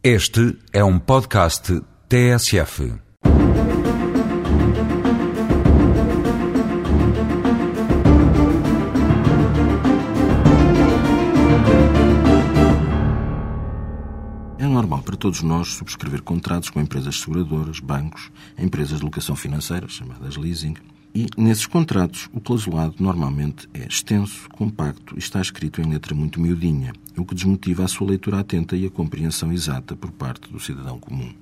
Este é um podcast TSF. É normal para todos nós subscrever contratos com empresas seguradoras, bancos, empresas de locação financeira, chamadas leasing, e nesses contratos o clausulado normalmente é extenso, compacto e está escrito em letra muito miudinha, o que desmotiva a sua leitura atenta e a compreensão exata por parte do cidadão comum.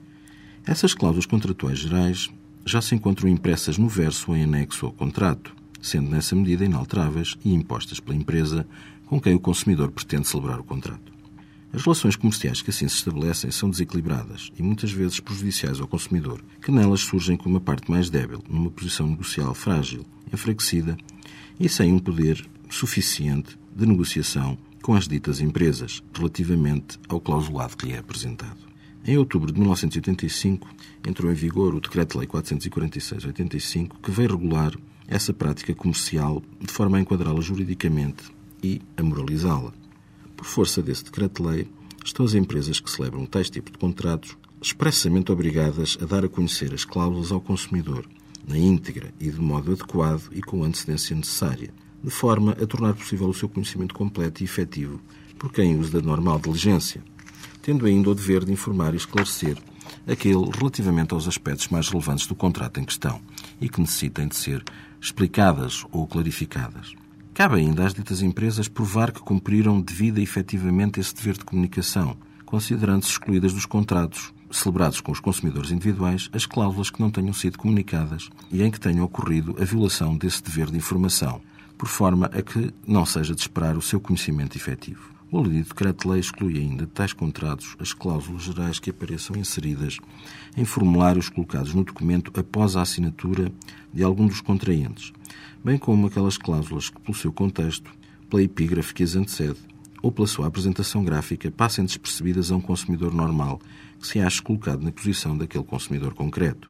Essas cláusulas contratuais gerais já se encontram impressas no verso ou em anexo ao contrato, sendo nessa medida inalteráveis e impostas pela empresa com quem o consumidor pretende celebrar o contrato. As relações comerciais que assim se estabelecem são desequilibradas e muitas vezes prejudiciais ao consumidor, que nelas surgem como uma parte mais débil, numa posição negocial frágil, enfraquecida e sem um poder suficiente de negociação com as ditas empresas, relativamente ao clausulado que lhe é apresentado. Em outubro de 1985, entrou em vigor o Decreto-Lei 446-85, que veio regular essa prática comercial de forma a enquadrá-la juridicamente e a moralizá-la. Por força desse decreto-lei, estão as empresas que celebram tais tipo de contratos expressamente obrigadas a dar a conhecer as cláusulas ao consumidor, na íntegra e de modo adequado e com a antecedência necessária, de forma a tornar possível o seu conhecimento completo e efetivo por quem usa da normal diligência, tendo ainda o dever de informar e esclarecer aquele relativamente aos aspectos mais relevantes do contrato em questão e que necessitem de ser explicadas ou clarificadas. Cabe ainda às ditas empresas provar que cumpriram devida e efetivamente esse dever de comunicação, considerando-se excluídas dos contratos celebrados com os consumidores individuais as cláusulas que não tenham sido comunicadas e em que tenha ocorrido a violação desse dever de informação, por forma a que não seja de esperar o seu conhecimento efetivo. O aludido decreto-lei exclui ainda de tais contratos as cláusulas gerais que apareçam inseridas em formulários colocados no documento após a assinatura de algum dos contraentes, bem como aquelas cláusulas que, pelo seu contexto, pela epígrafe que as antecede ou pela sua apresentação gráfica, passem despercebidas a um consumidor normal que se ache colocado na posição daquele consumidor concreto.